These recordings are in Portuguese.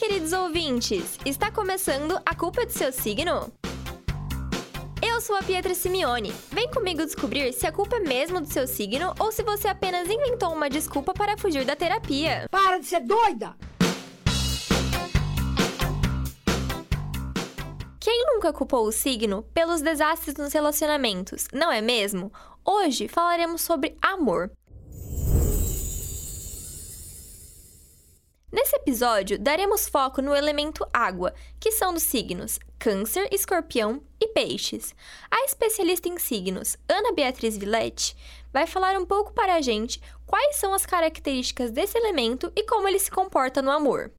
queridos ouvintes! Está começando A Culpa é do Seu Signo? Eu sou a Pietra Simeone. Vem comigo descobrir se a culpa é mesmo do seu signo ou se você apenas inventou uma desculpa para fugir da terapia. Para de ser doida! Quem nunca culpou o signo pelos desastres nos relacionamentos, não é mesmo? Hoje falaremos sobre amor. Nesse episódio, daremos foco no elemento água, que são dos signos Câncer, Escorpião e Peixes. A especialista em signos, Ana Beatriz Villette, vai falar um pouco para a gente quais são as características desse elemento e como ele se comporta no amor.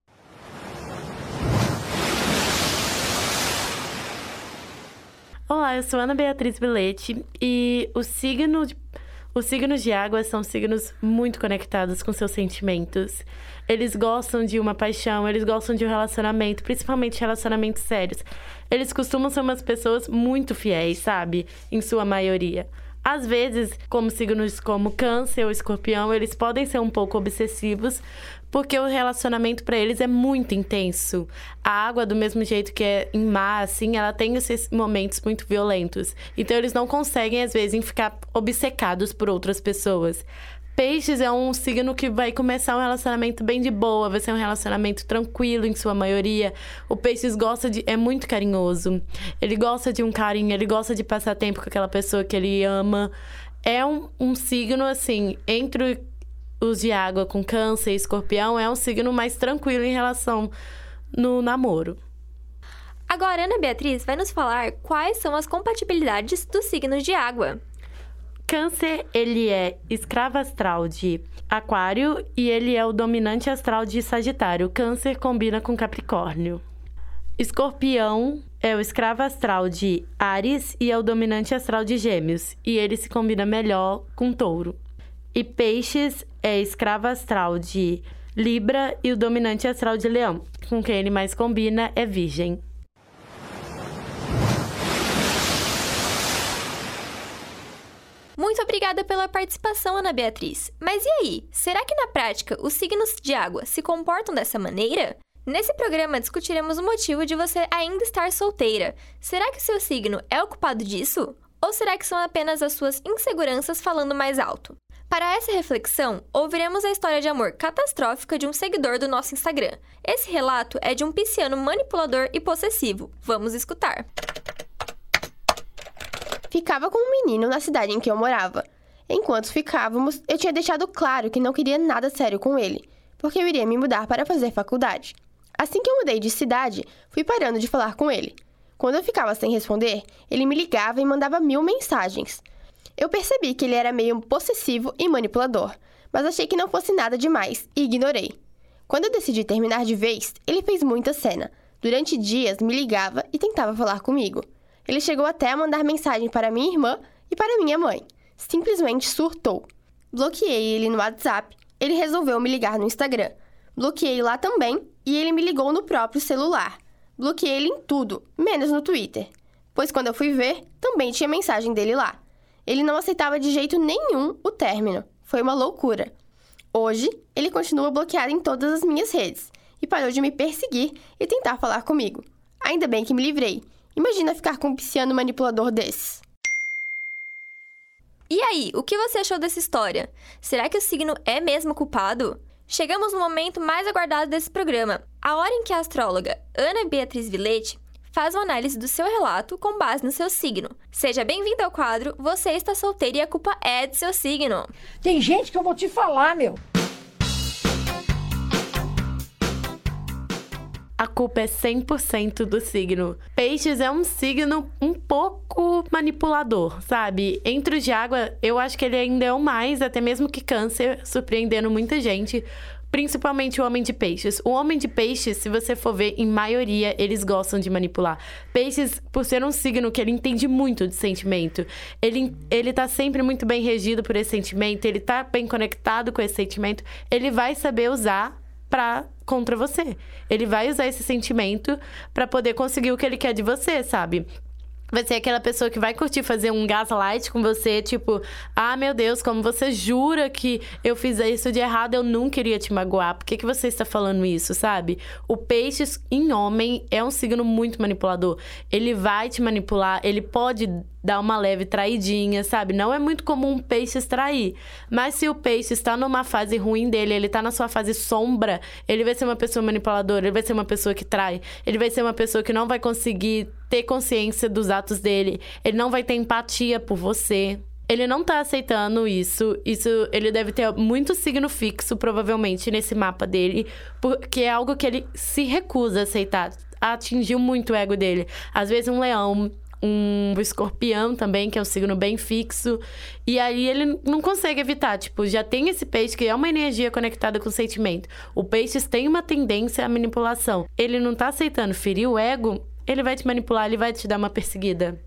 Olá, eu sou Ana Beatriz Villette e o signo os signos de água são signos muito conectados com seus sentimentos. Eles gostam de uma paixão, eles gostam de um relacionamento, principalmente relacionamentos sérios. Eles costumam ser umas pessoas muito fiéis, sabe? Em sua maioria. Às vezes, como signos como Câncer ou Escorpião, eles podem ser um pouco obsessivos, porque o relacionamento para eles é muito intenso. A água, do mesmo jeito que é em mar, assim, ela tem esses momentos muito violentos. Então, eles não conseguem, às vezes, ficar obcecados por outras pessoas. Peixes é um signo que vai começar um relacionamento bem de boa, vai ser um relacionamento tranquilo em sua maioria. O Peixes gosta de. é muito carinhoso. Ele gosta de um carinho, ele gosta de passar tempo com aquela pessoa que ele ama. É um, um signo, assim, entre os de água com câncer e escorpião é um signo mais tranquilo em relação no namoro. Agora, Ana Beatriz vai nos falar quais são as compatibilidades dos signos de água. Câncer, ele é escravo astral de Aquário e ele é o dominante astral de Sagitário. Câncer combina com Capricórnio. Escorpião é o escravo astral de Ares e é o dominante astral de Gêmeos, e ele se combina melhor com Touro. E Peixes é escravo astral de Libra e o dominante astral de Leão. Com quem ele mais combina é Virgem. Muito obrigada pela participação, Ana Beatriz. Mas e aí? Será que na prática os signos de água se comportam dessa maneira? Nesse programa discutiremos o motivo de você ainda estar solteira. Será que o seu signo é o culpado disso? Ou será que são apenas as suas inseguranças falando mais alto? Para essa reflexão, ouviremos a história de amor catastrófica de um seguidor do nosso Instagram. Esse relato é de um pisciano manipulador e possessivo. Vamos escutar. Ficava com um menino na cidade em que eu morava. Enquanto ficávamos, eu tinha deixado claro que não queria nada sério com ele, porque eu iria me mudar para fazer faculdade. Assim que eu mudei de cidade, fui parando de falar com ele. Quando eu ficava sem responder, ele me ligava e mandava mil mensagens. Eu percebi que ele era meio possessivo e manipulador, mas achei que não fosse nada demais e ignorei. Quando eu decidi terminar de vez, ele fez muita cena. Durante dias me ligava e tentava falar comigo. Ele chegou até a mandar mensagem para minha irmã e para minha mãe. Simplesmente surtou. Bloqueei ele no WhatsApp, ele resolveu me ligar no Instagram. Bloqueei lá também e ele me ligou no próprio celular. Bloqueei ele em tudo, menos no Twitter. Pois quando eu fui ver, também tinha mensagem dele lá. Ele não aceitava de jeito nenhum o término. Foi uma loucura. Hoje, ele continua bloqueado em todas as minhas redes e parou de me perseguir e tentar falar comigo. Ainda bem que me livrei. Imagina ficar com um pisciano manipulador desses. E aí, o que você achou dessa história? Será que o signo é mesmo culpado? Chegamos no momento mais aguardado desse programa, a hora em que a astróloga Ana Beatriz Vilete faz uma análise do seu relato com base no seu signo. Seja bem-vindo ao quadro Você está solteiro e a culpa é do seu signo. Tem gente que eu vou te falar, meu. A culpa é 100% do signo. Peixes é um signo um pouco manipulador, sabe? Entre os de água, eu acho que ele ainda é o mais, até mesmo que câncer, surpreendendo muita gente principalmente o homem de peixes. O homem de peixes, se você for ver, em maioria, eles gostam de manipular. Peixes, por ser um signo que ele entende muito de sentimento, ele, ele tá sempre muito bem regido por esse sentimento, ele tá bem conectado com esse sentimento, ele vai saber usar para contra você. Ele vai usar esse sentimento para poder conseguir o que ele quer de você, sabe? vai ser aquela pessoa que vai curtir fazer um gaslight com você, tipo, ah, meu Deus, como você jura que eu fiz isso de errado, eu nunca iria te magoar. Por que, que você está falando isso, sabe? O peixe em homem é um signo muito manipulador. Ele vai te manipular, ele pode dar uma leve traidinha, sabe? Não é muito comum um peixe extrair. Mas se o peixe está numa fase ruim dele, ele está na sua fase sombra, ele vai ser uma pessoa manipuladora, ele vai ser uma pessoa que trai, ele vai ser uma pessoa que não vai conseguir ter consciência dos atos dele, ele não vai ter empatia por você. Ele não tá aceitando isso. Isso ele deve ter muito signo fixo, provavelmente, nesse mapa dele, porque é algo que ele se recusa a aceitar atingiu muito o ego dele. Às vezes um leão um escorpião também, que é um signo bem fixo. E aí ele não consegue evitar. Tipo, já tem esse peixe que é uma energia conectada com o sentimento. O peixe tem uma tendência à manipulação. Ele não tá aceitando ferir o ego, ele vai te manipular, ele vai te dar uma perseguida.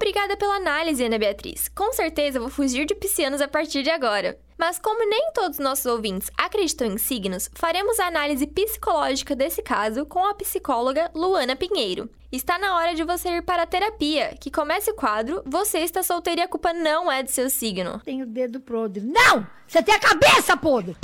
Obrigada pela análise, Ana Beatriz. Com certeza vou fugir de piscianos a partir de agora. Mas como nem todos nossos ouvintes acreditam em signos, faremos a análise psicológica desse caso com a psicóloga Luana Pinheiro. Está na hora de você ir para a terapia, que comece o quadro Você está solteiro e a culpa não é do seu signo. Tem o dedo podre. Não! Você tem a cabeça podre!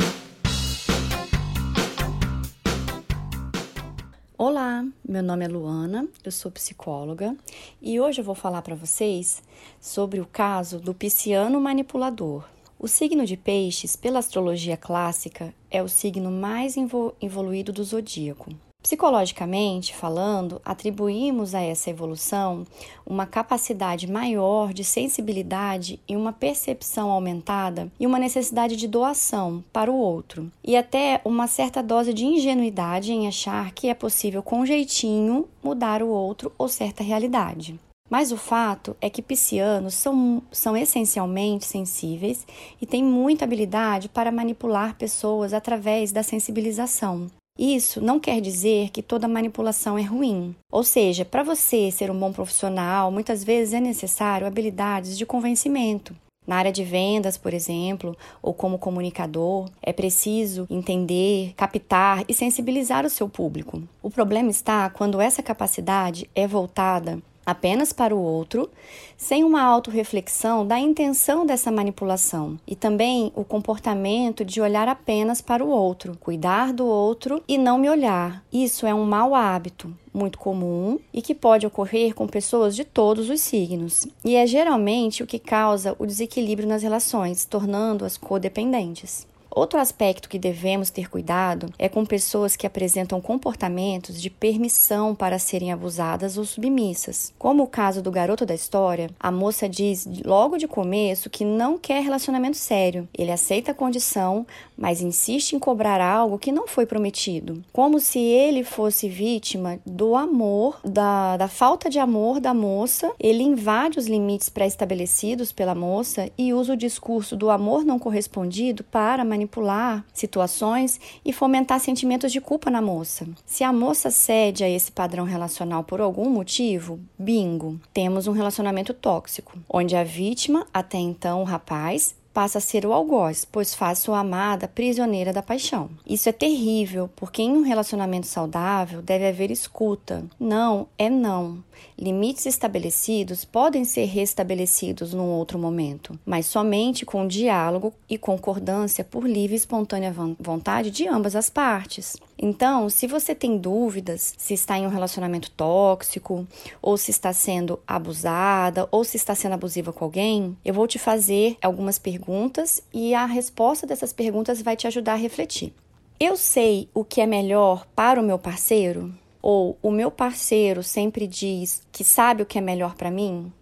Olá, meu nome é Luana, eu sou psicóloga e hoje eu vou falar para vocês sobre o caso do pisciano manipulador. O signo de Peixes, pela astrologia clássica, é o signo mais evoluído do zodíaco. Psicologicamente falando, atribuímos a essa evolução uma capacidade maior de sensibilidade e uma percepção aumentada e uma necessidade de doação para o outro, e até uma certa dose de ingenuidade em achar que é possível com jeitinho mudar o outro ou certa realidade. Mas o fato é que piscianos são, são essencialmente sensíveis e têm muita habilidade para manipular pessoas através da sensibilização. Isso não quer dizer que toda manipulação é ruim. Ou seja, para você ser um bom profissional, muitas vezes é necessário habilidades de convencimento. Na área de vendas, por exemplo, ou como comunicador, é preciso entender, captar e sensibilizar o seu público. O problema está quando essa capacidade é voltada apenas para o outro, sem uma autorreflexão da intenção dessa manipulação e também o comportamento de olhar apenas para o outro, cuidar do outro e não me olhar. Isso é um mau hábito muito comum e que pode ocorrer com pessoas de todos os signos, e é geralmente o que causa o desequilíbrio nas relações, tornando-as codependentes. Outro aspecto que devemos ter cuidado é com pessoas que apresentam comportamentos de permissão para serem abusadas ou submissas. Como o caso do garoto da história, a moça diz logo de começo que não quer relacionamento sério. Ele aceita a condição, mas insiste em cobrar algo que não foi prometido. Como se ele fosse vítima do amor, da, da falta de amor da moça, ele invade os limites pré-estabelecidos pela moça e usa o discurso do amor não correspondido para manipular manipular situações e fomentar sentimentos de culpa na moça. Se a moça cede a esse padrão relacional por algum motivo, bingo, temos um relacionamento tóxico, onde a vítima, até então o rapaz, passa a ser o algoz, pois faz sua amada prisioneira da paixão. Isso é terrível, porque em um relacionamento saudável deve haver escuta. Não é não. Limites estabelecidos podem ser restabelecidos num outro momento, mas somente com diálogo e concordância por livre e espontânea vontade de ambas as partes. Então, se você tem dúvidas se está em um relacionamento tóxico, ou se está sendo abusada, ou se está sendo abusiva com alguém, eu vou te fazer algumas perguntas e a resposta dessas perguntas vai te ajudar a refletir. Eu sei o que é melhor para o meu parceiro? Ou o meu parceiro sempre diz que sabe o que é melhor para mim?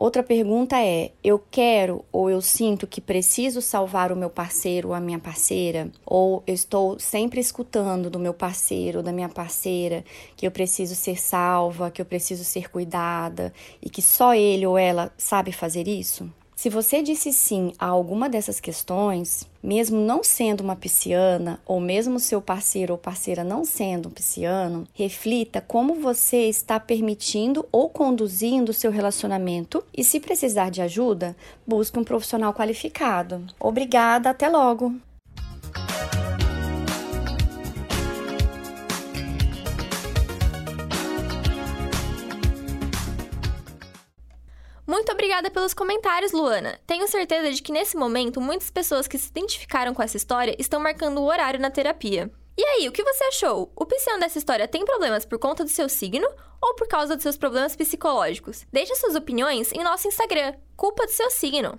Outra pergunta é: eu quero ou eu sinto que preciso salvar o meu parceiro ou a minha parceira? Ou eu estou sempre escutando do meu parceiro ou da minha parceira que eu preciso ser salva, que eu preciso ser cuidada e que só ele ou ela sabe fazer isso? Se você disse sim a alguma dessas questões, mesmo não sendo uma pisciana, ou mesmo seu parceiro ou parceira não sendo um pisciano, reflita como você está permitindo ou conduzindo o seu relacionamento e, se precisar de ajuda, busque um profissional qualificado. Obrigada, até logo! Obrigada pelos comentários, Luana. Tenho certeza de que nesse momento muitas pessoas que se identificaram com essa história estão marcando o horário na terapia. E aí, o que você achou? O pisciano dessa história tem problemas por conta do seu signo ou por causa dos seus problemas psicológicos? Deixe suas opiniões em nosso Instagram, Culpa do Seu Signo.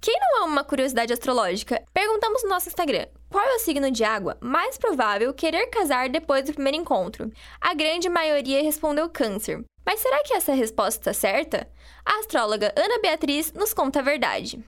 Quem não ama uma curiosidade astrológica? Perguntamos no nosso Instagram: qual é o signo de água mais provável querer casar depois do primeiro encontro? A grande maioria respondeu Câncer. Mas será que essa resposta está certa? A astróloga Ana Beatriz nos conta a verdade.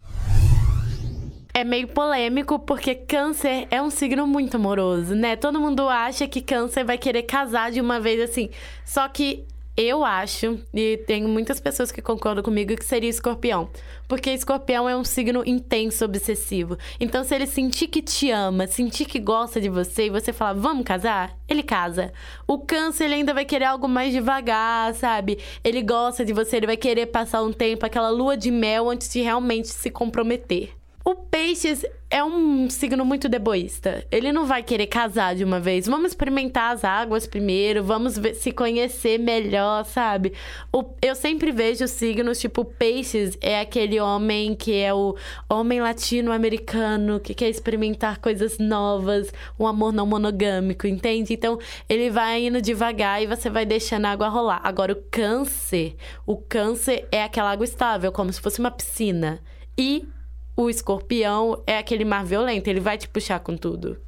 É meio polêmico porque câncer é um signo muito amoroso, né? Todo mundo acha que câncer vai querer casar de uma vez assim. Só que eu acho, e tenho muitas pessoas que concordam comigo, que seria escorpião. Porque escorpião é um signo intenso, obsessivo. Então, se ele sentir que te ama, sentir que gosta de você e você falar, vamos casar, ele casa. O câncer, ele ainda vai querer algo mais devagar, sabe? Ele gosta de você, ele vai querer passar um tempo, aquela lua de mel antes de realmente se comprometer. O peixes é um signo muito deboísta. Ele não vai querer casar de uma vez. Vamos experimentar as águas primeiro, vamos ver, se conhecer melhor, sabe? O, eu sempre vejo signos tipo peixes é aquele homem que é o homem latino-americano que quer experimentar coisas novas, um amor não monogâmico, entende? Então ele vai indo devagar e você vai deixando a água rolar. Agora o câncer, o câncer é aquela água estável, como se fosse uma piscina. E o escorpião é aquele mar violento, ele vai te puxar com tudo.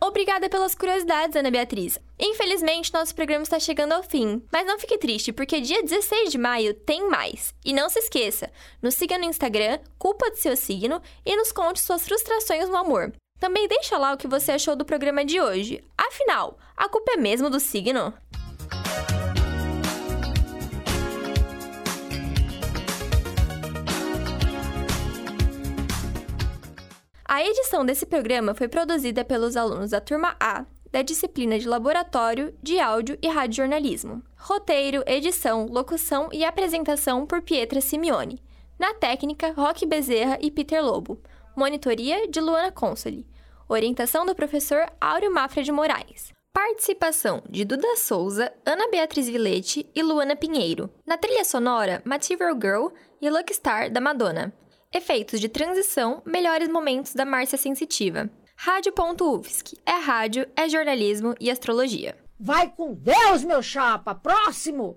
Obrigada pelas curiosidades, Ana Beatriz. Infelizmente, nosso programa está chegando ao fim. Mas não fique triste, porque dia 16 de maio tem mais. E não se esqueça, nos siga no Instagram, culpa do seu signo, e nos conte suas frustrações no amor. Também deixa lá o que você achou do programa de hoje. Afinal, a culpa é mesmo do signo? A edição desse programa foi produzida pelos alunos da turma A da disciplina de Laboratório de Áudio e Radiojornalismo. Roteiro, edição, locução e apresentação por Pietra Simeone. Na técnica, Roque Bezerra e Peter Lobo. Monitoria de Luana Consoli. Orientação do professor Áureo Mafra de Moraes. Participação de Duda Souza, Ana Beatriz Vilete e Luana Pinheiro. Na trilha sonora, Material Girl e Lucky Star da Madonna. Efeitos de transição, melhores momentos da Márcia Sensitiva. Rádio.UFSC. É rádio, é jornalismo e astrologia. Vai com Deus, meu chapa! Próximo!